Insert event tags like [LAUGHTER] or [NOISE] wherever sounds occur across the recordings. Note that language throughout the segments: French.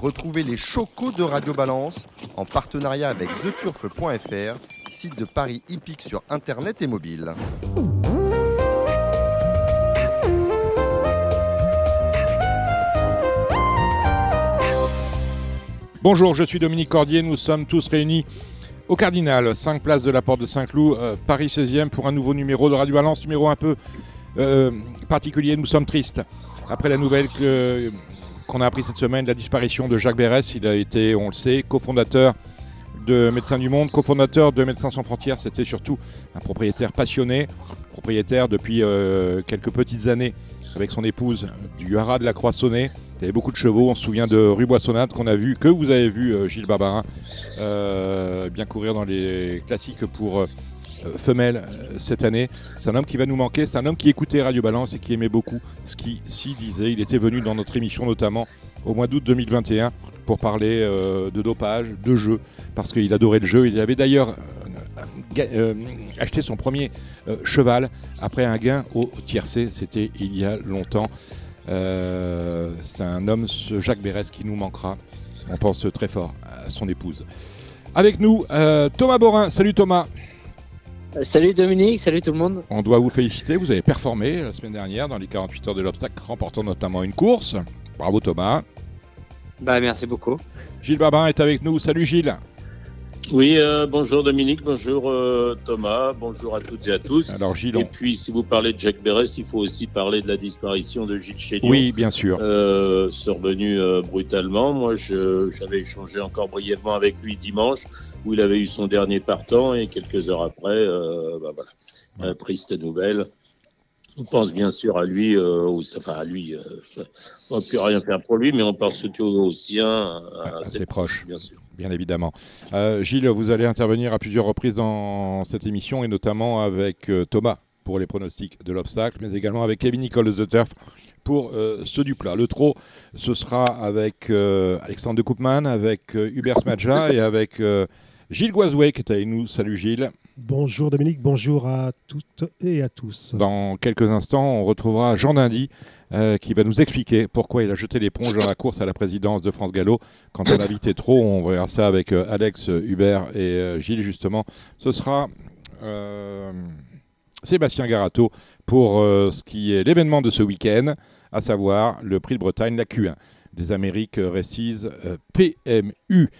Retrouvez les chocos de Radio Balance en partenariat avec theturf.fr, site de Paris hippique sur internet et mobile. Bonjour, je suis Dominique Cordier, nous sommes tous réunis au Cardinal, 5 places de la Porte de Saint-Cloud, euh, Paris 16e, pour un nouveau numéro de Radio Balance, numéro un peu euh, particulier. Nous sommes tristes. Après la nouvelle qu'on a appris cette semaine, la disparition de Jacques Berès, il a été, on le sait, cofondateur de Médecins du Monde, cofondateur de Médecins sans frontières. C'était surtout un propriétaire passionné, propriétaire depuis euh, quelques petites années avec son épouse du Haras de la Croissonnée. Il y avait beaucoup de chevaux. On se souvient de Rue Boissonnade qu'on a vu, que vous avez vu, euh, Gilles Barbarin, euh, bien courir dans les classiques pour femelles cette année. C'est un homme qui va nous manquer. C'est un homme qui écoutait Radio Balance et qui aimait beaucoup ce qu'il s'y disait. Il était venu dans notre émission notamment au mois d'août 2021 pour parler euh, de dopage, de jeu, parce qu'il adorait le jeu. Il avait d'ailleurs euh, euh, acheté son premier cheval après un gain au tiercé, c'était il y a longtemps. C'est un homme, Jacques Bérès, qui nous manquera. On pense très fort à son épouse. Avec nous, Thomas Borin. Salut Thomas. Salut Dominique, salut tout le monde. On doit vous féliciter, vous avez performé la semaine dernière dans les 48 heures de l'obstacle, remportant notamment une course. Bravo Thomas. Bah, merci beaucoup. Gilles Babin est avec nous. Salut Gilles. Oui, euh, bonjour Dominique, bonjour euh, Thomas, bonjour à toutes et à tous. Alors Gilles, et puis si vous parlez de Jacques Bérès, il faut aussi parler de la disparition de Gilles Chénion. Oui, bien sûr. Euh, survenu euh, brutalement. Moi, j'avais échangé encore brièvement avec lui dimanche, où il avait eu son dernier partant, et quelques heures après, bah, voilà, triste nouvelle. On pense bien sûr à lui, euh, enfin à lui, euh, on ne peut rien faire pour lui, mais on pense surtout aux siens, à, ses proches, bien sûr. Bien évidemment. Euh, Gilles, vous allez intervenir à plusieurs reprises dans cette émission, et notamment avec Thomas pour les pronostics de l'obstacle, mais également avec Kevin Nicole de The Turf pour ceux du plat. Le trot, ce sera avec Alexandre de Koopman, avec Hubert Smadja et avec Gilles Guazoué qui est avec nous. Salut Gilles. Bonjour Dominique, bonjour à toutes et à tous. Dans quelques instants, on retrouvera Jean Dindy euh, qui va nous expliquer pourquoi il a jeté l'éponge dans la course à la présidence de France Gallo. Quand on invitait trop, on verra ça avec euh, Alex, Hubert et euh, Gilles justement. Ce sera Sébastien Garato pour ce qui est l'événement de ce week-end, à savoir le prix de Bretagne, la Q1 des Amériques Récises PMU.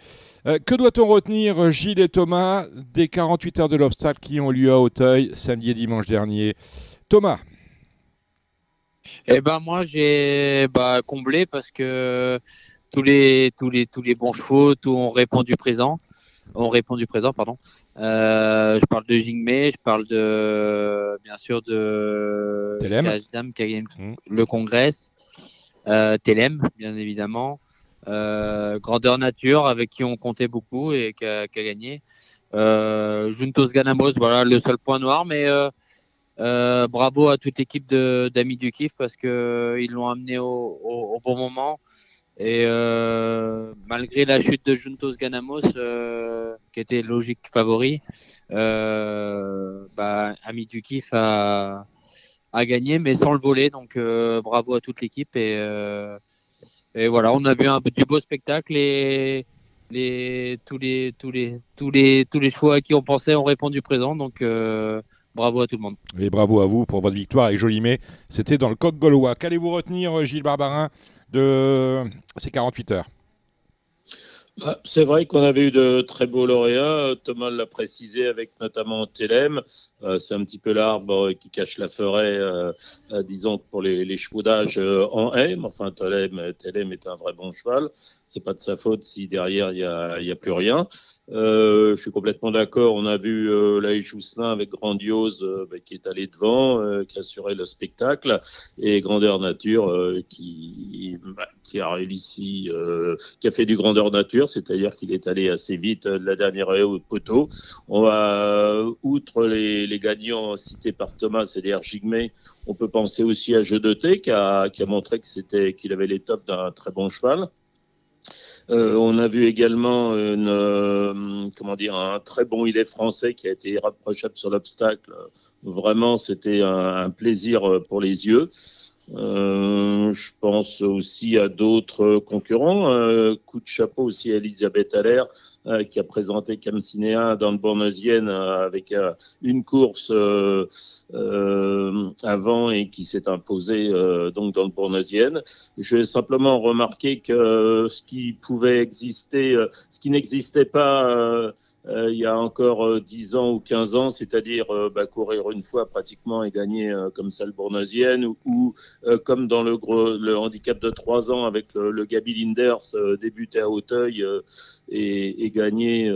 Euh, que doit-on retenir, Gilles et Thomas, des 48 heures de l'obstacle qui ont lieu à Auteuil samedi et dimanche dernier? Thomas Eh ben moi j'ai bah, comblé parce que tous les tous les tous les bons chevaux tout ont répondu présent, ont répondu présent pardon. Euh, je parle de Jingmei, je parle de bien sûr de Telem. qui a gagné mmh. le congrès, euh, Telem bien évidemment. Euh, grandeur nature avec qui on comptait beaucoup et qui a, gagné. Euh, Juntos Ganamos, voilà le seul point noir, mais euh, bravo à toute l'équipe d'amis du Kif parce qu'ils l'ont amené au, bon moment. Et malgré la chute de Juntos Ganamos, qui était logique favori, bah, Ami du Kif a, gagné, mais sans le voler. Donc bravo à toute l'équipe et voilà, on a vu un petit beau spectacle et tous, les, tous, les, tous, les, tous les choix à qui on pensait ont répondu présent. Donc euh, bravo à tout le monde. Et bravo à vous pour votre victoire avec Jolimet. C'était dans le coq gaulois. Qu'allez-vous retenir, Gilles Barbarin, de ces 48 heures ah, c'est vrai qu'on avait eu de très beaux lauréats. Thomas l'a précisé avec notamment Télème. Euh, c'est un petit peu l'arbre qui cache la forêt, euh, euh, disons, pour les, les chevaux d'âge en haie. Enfin, Télème, Télème est un vrai bon cheval. C'est pas de sa faute si derrière il n'y a, a plus rien. Euh, je suis complètement d'accord. On a vu euh, Laïch Jousselin avec Grandiose euh, bah, qui est allé devant, euh, qui assurait le spectacle, et Grandeur Nature euh, qui, bah, qui a réussi, qui a fait du Grandeur Nature, c'est-à-dire qu'il est allé assez vite de la dernière haie au poteau. Va, outre les, gagnants cités par Thomas, c'est-à-dire Jigme, on peut penser aussi à Jeu de Thé qui a, montré qu'il avait les tops d'un très bon cheval. Euh, on a vu également euh, comment dire, un très bon est français qui a été irréprochable sur l'obstacle. Vraiment, c'était un, plaisir pour les yeux. Euh, je pense aussi à d'autres concurrents. Euh, coup de chapeau aussi à Elisabeth Allaire, qui a présenté Camcinéa dans le Bournezienne avec une course avant et qui s'est imposée donc dans le Bournezienne. Je vais simplement remarquer que ce qui pouvait exister, ce qui n'existait pas euh, il y a encore 10 euh, ans ou 15 ans, c'est-à-dire euh, bah, courir une fois pratiquement et gagner comme ça le Bournoisienne ou, comme dans le, le handicap de 3 ans avec le, Gabi Linders débuter à Hauteuil et, et, gagner,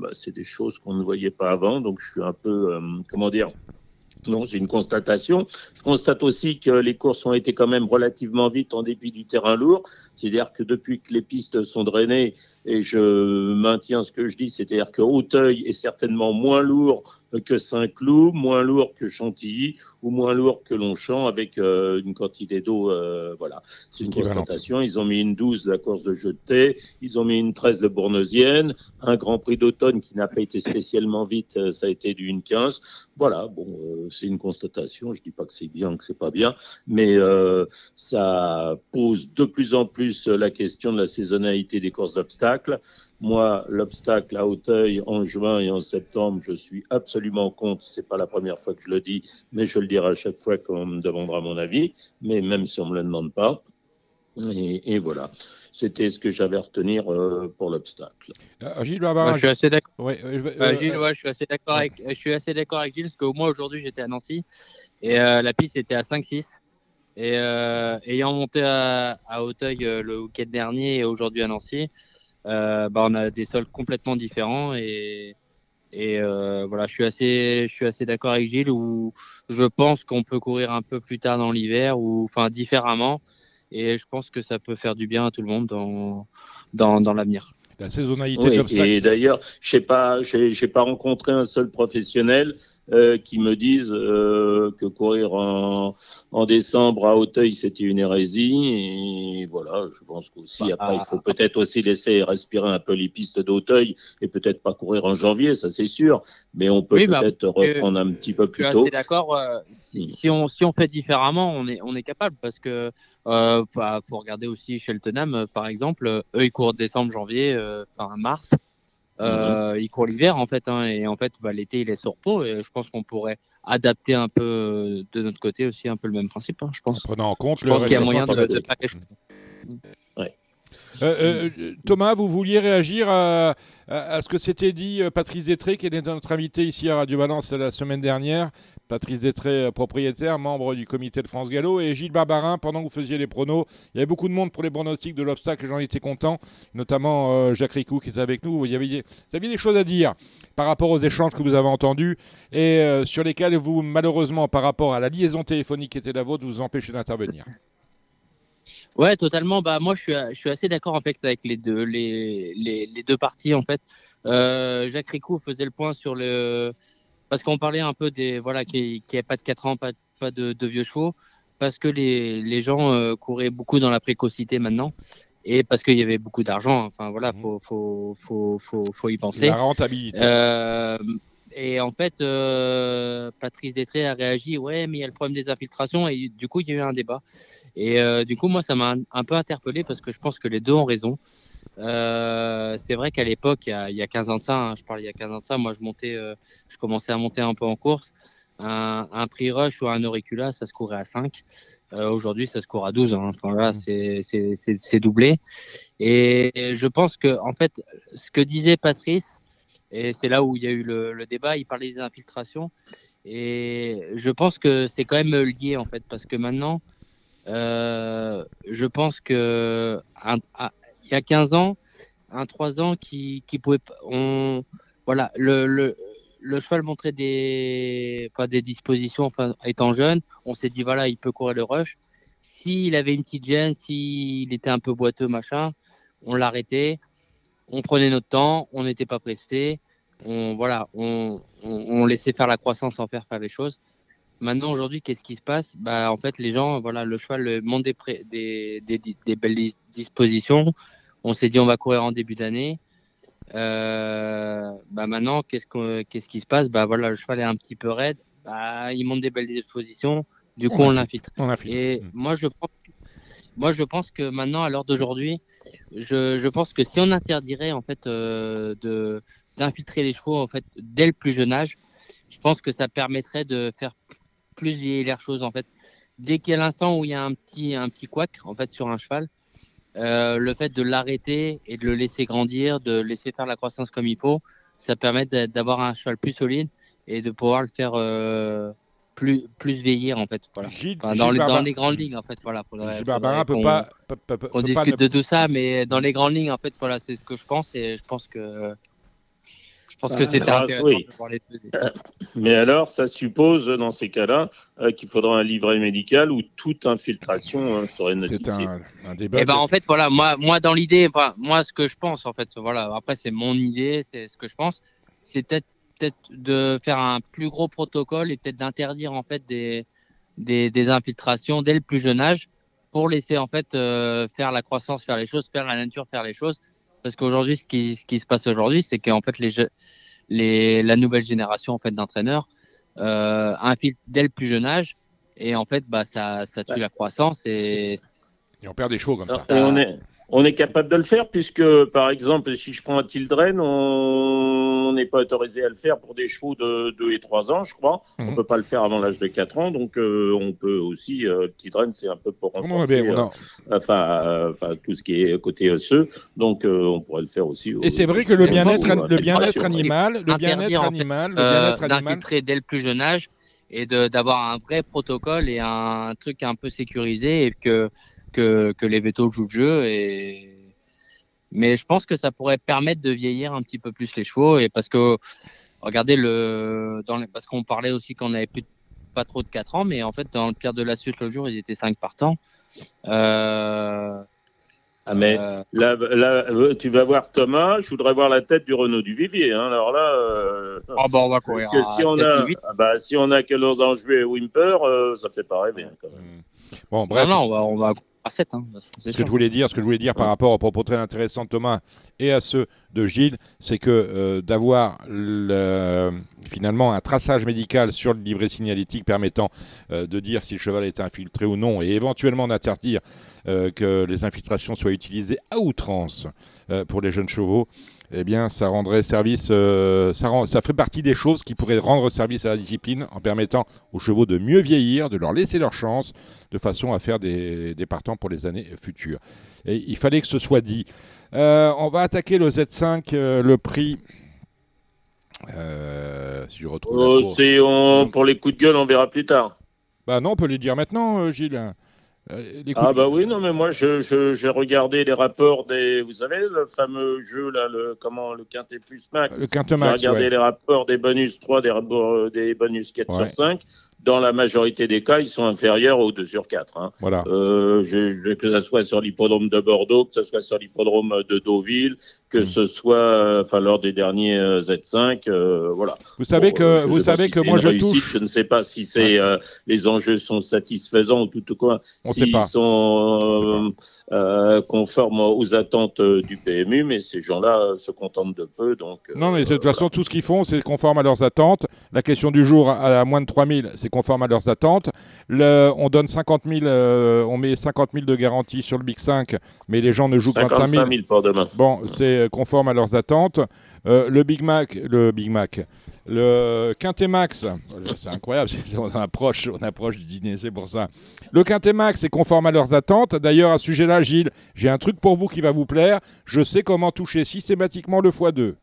bah, c'est des choses qu'on ne voyait pas avant. Donc je suis un peu, comment dire, non, c'est une constatation. Je constate aussi que les courses ont été quand même relativement vite en dépit du terrain lourd. C'est-à-dire que depuis que les pistes sont drainées, et je maintiens ce que je dis, c'est-à-dire que Hauteuil est certainement moins lourd que Saint-Cloud, moins lourd que Chantilly ou moins lourd que Longchamp avec euh, une quantité d'eau. Euh, voilà, c'est une constatation. Ils ont mis une 12 de la course de jeté, ils ont mis une 13 de Bournesienne, un Grand Prix d'automne qui n'a pas été spécialement vite, euh, ça a été du 15. Voilà, bon, c'est une constatation. Je dis pas que c'est bien, que c'est pas bien, mais ça pose de plus en plus la question de la saisonnalité des courses d'obstacles. Moi, l'obstacle à Hauteuil en juin et en septembre, je suis absolument absolument contre. C'est pas la première fois que je le dis, mais je le dirai à chaque fois qu'on me demandera mon avis, mais même si on me le demande pas. Et, voilà. C'était ce que j'avais à retenir euh, pour l'obstacle. Euh, Gilles, je suis assez d'accord. Euh, Gilles, je suis assez d'accord avec, je suis assez d'accord avec Gilles parce que moi aujourd'hui j'étais à Nancy et la piste était à 5-6 et ayant monté à, à Hauteuil le week-end dernier et aujourd'hui à Nancy, bah, on a des sols complètement différents et et euh, voilà, je suis assez, je suis assez d'accord avec Gilles où je pense qu'on peut courir un peu plus tard dans l'hiver ou enfin différemment. Et je pense que ça peut faire du bien à tout le monde dans, dans, dans l'avenir. La saisonnalité oui, Et d'ailleurs, je sais pas, j'ai pas rencontré un seul professionnel euh, qui me dise euh, que courir en, en, décembre à Hauteuil c'était une hérésie. Et voilà, je pense qu'aussi bah, après il faut peut-être aussi laisser respirer un peu les pistes d'Hauteuil et peut-être pas courir en janvier, ça c'est sûr. Mais on peut bah, peut-être reprendre un petit peu plus tôt. Je suis d'accord. Euh, si, si, on si on fait différemment, on est on est capable parce que euh, faut regarder aussi Cheltenham par exemple. Eux ils courent décembre, janvier euh, enfin mars. Euh, mhm. Il court l'hiver en fait, hein, et en fait bah, l'été il est sur repos et je pense qu'on pourrait adapter un peu euh, de notre côté aussi un peu le même principe. Hein, je pense. En prenant en compte je pense qu'il y a moyen de, de, faire quelque chose. Ouais. Euh, euh, Thomas, vous vouliez réagir à, ce que s'était dit euh, Patrice Détré, qui était notre invité ici à Radio Balance la semaine dernière. Patrice Détré, propriétaire, membre du comité de France Gallo, et Gilles Barbarin, pendant que vous faisiez les pronos. Il y avait beaucoup de monde pour les pronostics de l'obstacle, j'en étais content, notamment Jacques Ricou qui était avec nous. Vous aviez, vous aviez des choses à dire par rapport aux échanges que vous avez entendus et sur lesquels vous, malheureusement, par rapport à la liaison téléphonique qui était la vôtre, vous empêchez d'intervenir. Ouais, totalement. Bah moi, je suis, je suis assez d'accord en fait avec les deux, les, les, deux parties en fait. Euh, Jacques Ricou faisait le point sur le parce qu'on parlait un peu des voilà qui qui pas de 4 ans, pas, pas de, de, vieux chevaux, parce que les, les gens euh, couraient beaucoup dans la précocité maintenant et parce qu'il y avait beaucoup d'argent. Enfin voilà, mmh. faut, faut, faut, faut, faut y penser. La rentabilité. Euh, et en fait, euh, Patrice Détré a réagi, ouais, mais il y a le problème des infiltrations, et du coup, il y a eu un débat. Et euh, du coup, moi, ça m'a un peu interpellé parce que je pense que les deux ont raison. Euh, c'est vrai qu'à l'époque, il, y a 15 ans de ça, hein, je parle il y a 15 ans de ça, moi, je montais, euh, je commençais à monter un peu en course. Un, un prix rush ou un auricula, ça se courait à 5. Euh, Aujourd'hui, ça se court à 12. Hein. Enfin, là, mmh. c'est doublé. Et je pense que, en fait, ce que disait Patrice, et c'est là où il y a eu le, débat. Il parlait des infiltrations. Et je pense que c'est quand même lié, en fait, parce que maintenant, euh, je pense que il y a 15 ans, un 3 ans qui. On, voilà, le, cheval montrait des dispositions, enfin, étant jeune, on s'est dit, voilà, il peut courir le rush. S'il avait une petite gêne, s'il était un peu boiteux, machin, on l'arrêtait on prenait notre temps, on n'était pas pressé, on voilà, on, on, laissait faire la croissance sans faire faire les choses. Maintenant aujourd'hui, qu'est-ce qui se passe? Bah en fait, les gens, voilà, le cheval monte des, des, des, des, belles dispositions. On s'est dit on va courir en début d'année. Euh, bah maintenant, qu'est-ce qu'est-ce qui se passe? Bah voilà, le cheval est un petit peu raide. Bah, il monte des belles dispositions. Du coup, on, l'infiltre. Et mm. moi, je pense, moi, je pense que maintenant, à l'heure d'aujourd'hui, je, je, pense que si on interdirait en fait euh, de d'infiltrer les chevaux en fait dès le plus jeune âge, je pense que ça permettrait de faire plus vieillir les choses en fait. Dès qu'il y a l'instant où il y a un petit un petit couac en fait sur un cheval, euh, le fait de l'arrêter et de le laisser grandir, de laisser faire la croissance comme il faut, ça permet d'avoir un cheval plus solide et de pouvoir le faire euh, plus, plus vieillir en fait. Voilà. dans, les, dans, les, grandes lignes en fait. Voilà, faudrait, peut pas. On discute de tout ça, mais dans les grandes lignes en fait, voilà, c'est ce que je pense et je pense que je pense que ah, c'était intéressant de voir les deux. Mais alors, ça suppose, dans ces cas-là, euh, qu'il faudra un livret médical où toute infiltration euh, serait notifiée. C'est un, un, débat. Et eh ben, en fait, voilà, moi, moi dans l'idée, moi, ce que je pense, en fait, voilà, après, c'est mon idée, c'est ce que je pense, c'est peut-être peut-être de faire un plus gros protocole et peut-être d'interdire en fait des, des, des, infiltrations dès le plus jeune âge pour laisser en fait euh, faire la croissance, faire les choses, faire la nature, faire les choses parce qu'aujourd'hui, ce qui, ce qui se passe aujourd'hui, c'est qu'en fait, les, les, la nouvelle génération en fait, d'entraîneurs euh, infiltre dès le plus jeune âge. Et en fait, bah, ça, ça tue la croissance. Et... et on perd des chevaux comme ça. on est, on est capable de le faire puisque, par exemple, si je prends un Tildren, on n'est pas autorisé à le faire pour des chevaux de 2 et 3 ans, je crois. On ne mhm. peut pas le faire avant l'âge de 4 ans, donc euh, on peut aussi, euh, Tildren, c'est un peu pour renforcer euh, enfin, enfin, tout ce qui est côté osseux, donc on pourrait le faire aussi. Et c'est vrai que le bien-être le bien-être animal, le bien-être animal, le bien-être animal... dès le plus jeune âge et d'avoir un vrai protocole et un truc un peu sécurisé et que que, les vétos jouent le jeu. Et... Mais je pense que ça pourrait permettre de vieillir un petit peu plus les chevaux. Et parce que, regardez, le, parce qu'on parlait aussi qu'on avait plus pas trop de 4 ans, mais en fait, dans le Pierre de la Suite, le jour, ils étaient 5 partants. Euh, ah mais euh, là, là, euh, tu vas voir Thomas, je voudrais voir la tête du Renault du Vivier. Hein. Alors là, euh, ah bah on va courir. si, on a, ah bah, si on a que Los Angeles et Wimper, euh, ça fait pas rêver. Hein, quand même. Bon, bref. Non, non, on va, on va Hein, ce que je voulais dire, ce que je voulais dire par rapport aux propos très intéressants de Thomas et à ceux de Gilles, c'est que euh, d'avoir finalement un traçage médical sur le livret signalétique permettant euh, de dire si le cheval est infiltré ou non et éventuellement d'interdire euh, que les infiltrations soient utilisées à outrance pour les jeunes chevaux, eh bien, ça rendrait service, ça, ferait partie des choses qui pourraient rendre service à la discipline en permettant aux chevaux de mieux vieillir, de leur laisser leur chance, de façon à faire des, partants pour les années futures. Il fallait que ce soit dit. Euh, on va attaquer le Z5, euh, le prix. Euh, si je retrouve. Oh, pour les coups de gueule, on verra plus tard. Bah non, on peut les dire maintenant, Gilles. ah bah oui, non mais moi j'ai regardé les rapports des, vous savez le fameux jeu là, le comment le quintet plus max. Le quintet max. J'ai regardé les rapports des bonus 3, des, des bonus 4 sur 5 dans la majorité des cas, ils sont inférieurs aux 2 sur 4. Hein. Voilà. Euh, je, que ce soit sur l'hippodrome de Bordeaux, que ce soit sur l'hippodrome de Deauville, que mm. ce soit enfin lors des derniers euh, Z5, euh, voilà. Vous savez que vous savez que moi je touche. Je ne sais pas si c'est les enjeux sont satisfaisants ou tout quoi. S'ils sont conformes aux attentes du PMU, mais ces gens-là se contentent de peu, donc. non, mais de toute façon, tout ce qu'ils font, c'est conforme à leurs attentes. La question du jour, à, à moins de 3000, c'est conforme à leurs attentes. Le, on donne 50 000, euh, on met 50 000 de garantie sur le Big 5, mais les gens ne jouent que 25 000. 000 pour demain. Bon, c'est conforme à leurs attentes. Euh, le Big Mac, le Big Mac, le Quintet Max, c'est incroyable, [LAUGHS] on approche, on approche du dîner, c'est pour ça. Le Quintet Max est conforme à leurs attentes. D'ailleurs, à ce sujet-là, Gilles, j'ai un truc pour vous qui va vous plaire. Je sais comment toucher systématiquement le x2.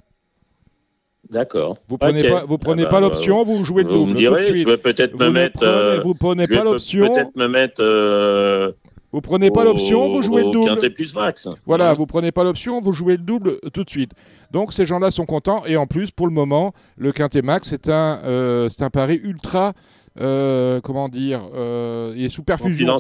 D'accord. Vous prenez pas, vous prenez ah pas bah, l'option, vous jouez le double. Vous me direz, je vais peut-être me mettre. Prenez, euh, vous prenez pas l'option. Peut-être me mettre. Euh, vous prenez pas l'option, vous jouez le double. plus max. Voilà, vous prenez pas l'option, vous jouez le double tout de suite. Donc ces gens-là sont contents et en plus pour le moment, le quintet max c'est un, euh, c'est un pari ultra. Euh, comment dire, euh, et sous perfusion.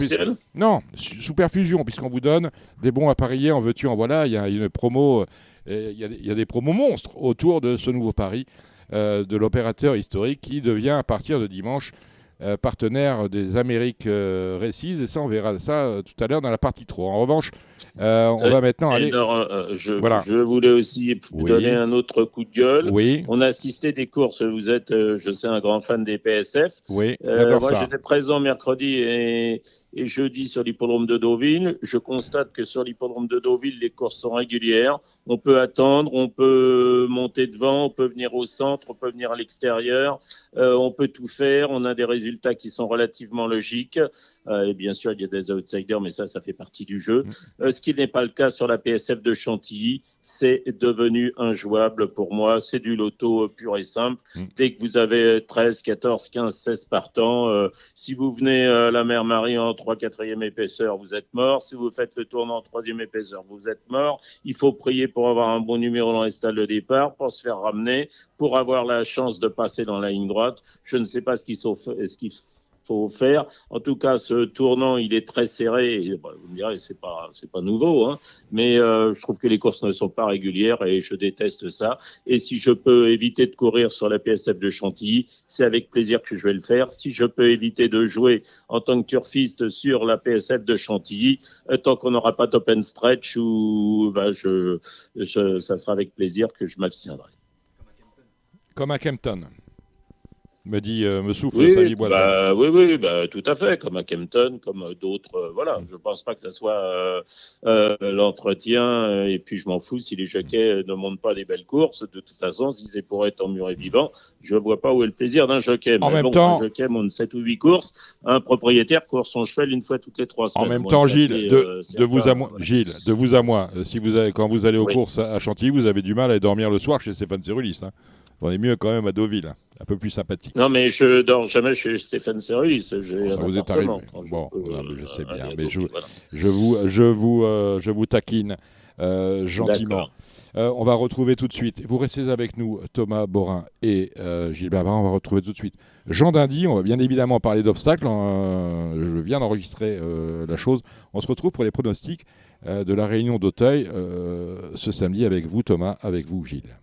Non, sous perfusion, puisqu'on vous donne des bons à parier en veux-tu, en voilà. Il y a une promo il y, a des promos monstres autour de ce nouveau pari euh, de l'opérateur historique qui devient à partir de dimanche euh, partenaire des Amériques euh, Récise. Et ça, on verra ça euh, tout à l'heure dans la partie 3. En revanche, euh, on va maintenant aller. alors, je, Voilà. je voulais aussi Oui. donner un autre coup de gueule. Oui, On a assisté des courses. Vous êtes, je sais, un grand fan des PSF. oui, moi, j'étais présent mercredi et, et jeudi sur l'hippodrome de Deauville. Je constate que sur l'hippodrome de Deauville, les courses sont régulières. On peut attendre, on peut monter devant, on peut venir au centre, on peut venir à l'extérieur. Euh, on peut tout faire. On a des résultats qui sont relativement logiques. Euh, et bien sûr, il y a des outsiders, mais ça, ça fait partie du jeu. Euh, ce qui n'est pas le cas sur la PSF de Chantilly. C'est devenu injouable pour moi. C'est du loto pur et simple. Mm. Dès que vous avez 13, 14, 15, 16 partants, euh, si vous venez à la mer Marie en 3 4e épaisseur, vous êtes mort. Si vous faites le tournant en 3e épaisseur, vous êtes mort. Il faut prier pour avoir un bon numéro dans les stalles de départ, pour se faire ramener, pour avoir la chance de passer dans la ligne droite. Je ne sais pas ce qu'il faut, ce qu'il faut faire. En tout cas, ce tournant, il est très serré. Bah, vous me direz, c'est pas, c'est pas nouveau, hein. Mais euh, je trouve que les courses ne sont pas régulières et je déteste ça. Et si je peux éviter de courir sur la PSF de Chantilly, c'est avec plaisir que je vais le faire. Si je peux éviter de jouer en tant que turfiste sur la PSF de Chantilly, euh, tant qu'on n'aura pas d'open stretch, ou bah, je, ça sera avec plaisir que je m'abstiendrai. Comme à Kempton. Me dit, euh, me souffle Oui, Samy Boisin. bah, oui, oui, bah, tout à fait, comme à Kempton, comme d'autres. euh, voilà, je pense pas que ça soit euh, l'entretien. et puis, je m'en fous si les jockeys ne montent pas des belles courses. De toute façon, si c'est pour être en mur et vivant, je vois pas où est le plaisir d'un jockey. En Mais même bon, temps- un jockey monte 7 ou 8 courses. Un propriétaire court son cheval une fois toutes les trois En semaines. même Moi, temps, Gilles, fait, de, de vous à moi, voilà. Gilles, de vous à moi, si vous avez, quand vous allez aux Oui. courses à, à Chantilly, vous avez du mal à dormir le soir chez Stéphane Cerulis. Hein. On est mieux quand même à Deauville, hein. Un peu plus sympathique. Non, mais je dors jamais chez Stéphane Cerulis. J'ai Ça vous est arrivé. je Bon, mais je sais euh, bien, aller à mais je- Deauville, voilà. Je vous, je vous, euh, je vous taquine euh, gentiment. Euh, on va retrouver tout de suite. Vous restez avec nous, Thomas Borin et Gilles Bavard. On va retrouver tout de suite Jean Dindy. On va bien évidemment parler d'obstacles. Euh, je viens d'enregistrer la chose. On se retrouve pour les pronostics de la réunion d'Auteuil ce samedi avec vous, Thomas, avec vous, Gilles.